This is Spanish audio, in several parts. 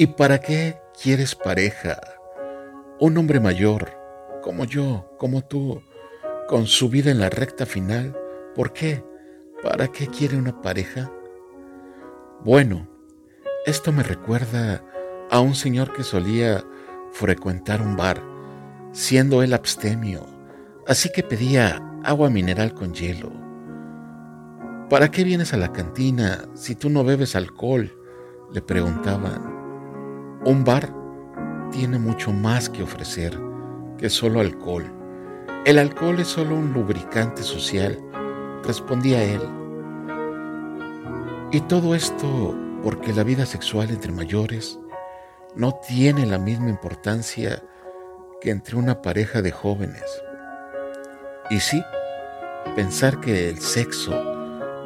¿Y para qué quieres pareja? Un hombre mayor, como yo, como tú, con su vida en la recta final, ¿por qué? ¿Para qué quiere una pareja? Bueno, esto me recuerda a un señor que solía frecuentar un bar, siendo él abstemio, así que pedía agua mineral con hielo. ¿Para qué vienes a la cantina si tú no bebes alcohol? le preguntaban. Un bar tiene mucho más que ofrecer que solo alcohol. El alcohol es solo un lubricante social, respondía él. Y todo esto porque la vida sexual entre mayores no tiene la misma importancia que entre una pareja de jóvenes. Y sí, pensar que el sexo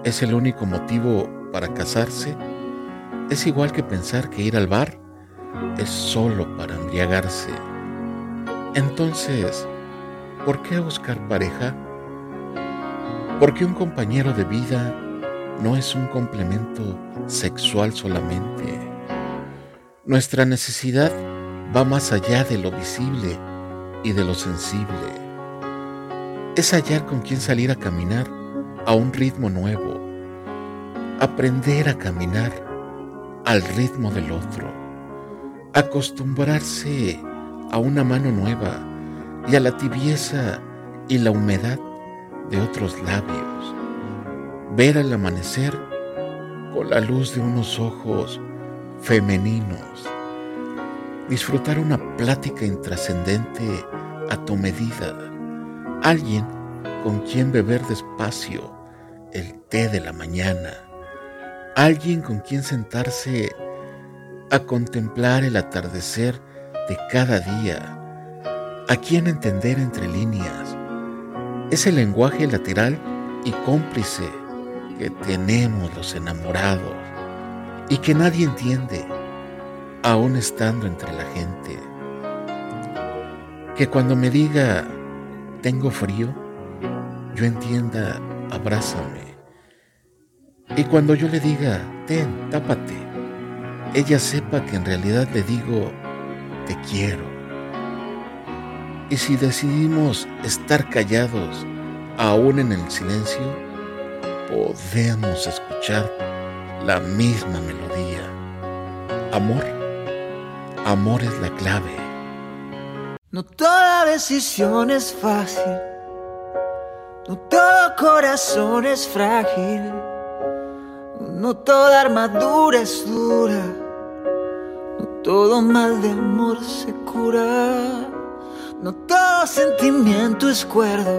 es el único motivo para casarse es igual que pensar que ir al bar es solo para embriagarse. Entonces, ¿por qué buscar pareja? Porque un compañero de vida no es un complemento sexual solamente. Nuestra necesidad va más allá de lo visible y de lo sensible. Es hallar con quien salir a caminar a un ritmo nuevo, aprender a caminar al ritmo del otro acostumbrarse a una mano nueva y a la tibieza y la humedad de otros labios, ver al amanecer con la luz de unos ojos femeninos, disfrutar una plática intrascendente a tu medida, alguien con quien beber despacio el té de la mañana, alguien con quien sentarse a contemplar el atardecer de cada día, a quien entender entre líneas. ese lenguaje lateral y cómplice que tenemos los enamorados y que nadie entiende, aún estando entre la gente. Que cuando me diga, tengo frío, yo entienda, abrázame. Y cuando yo le diga, ten, tápate, ella sepa que en realidad le digo, te quiero. Y si decidimos estar callados, aún en el silencio, podemos escuchar la misma melodía. Amor, amor es la clave. No toda decisión es fácil, no todo corazón es frágil, no toda armadura es dura todo mal de amor se cura, no todo sentimiento es cuerdo,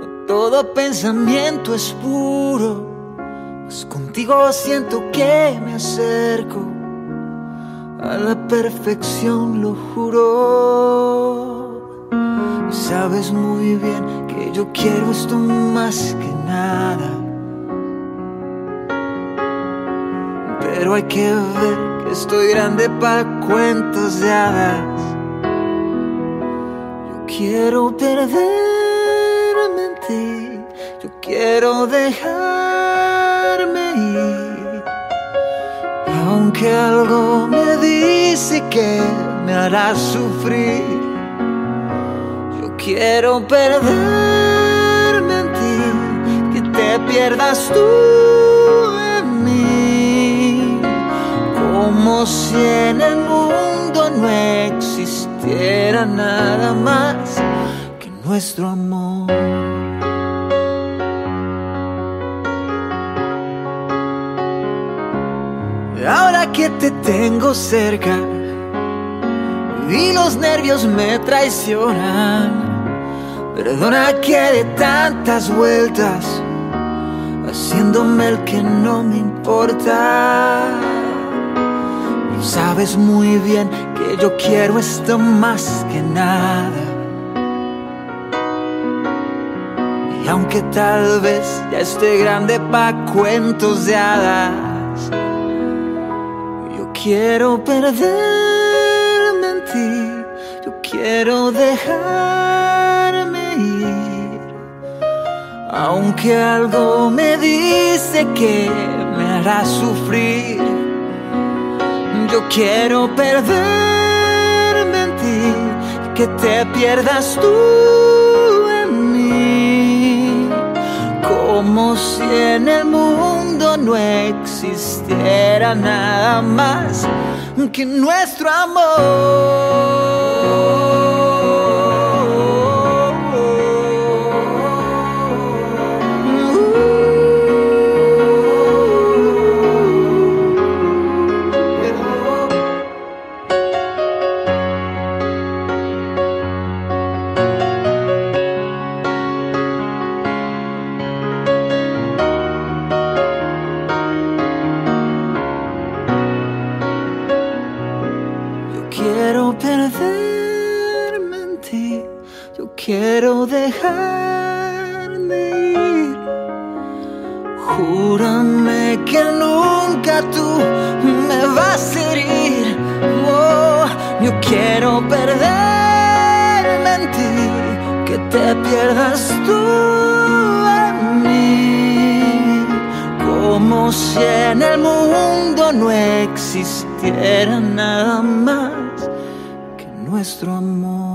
no todo pensamiento es puro, pues contigo siento que me acerco a la perfección, lo juro. Sabes muy bien que yo quiero esto más que nada. Pero hay que ver Estoy grande para cuentos de hadas. Yo quiero perderme en ti. Yo quiero dejarme ir. Aunque algo me dice que me hará sufrir. Yo quiero perderme en ti. Que te pierdas tú como si en el mundo no existiera nada más que nuestro amor. Ahora que te tengo cerca y los nervios me traicionan, perdona que de tantas vueltas, haciéndome el que no me importa. Sabes muy bien que yo quiero esto más que nada. Y aunque tal vez ya esté grande pa' cuentos de hadas, yo quiero perderme en ti, yo quiero dejarme ir. Aunque algo me dice que me hará sufrir Yo quiero perderme en ti, que te pierdas tú en mí, como si en el mundo no existiera nada más que nuestro amor. Quiero dejar de ir. Júrame que nunca tú me vas a herir. Oh, yo quiero perderme en ti, que te pierdas tú en mí. Como si en el mundo no existiera nada más nuestro amor.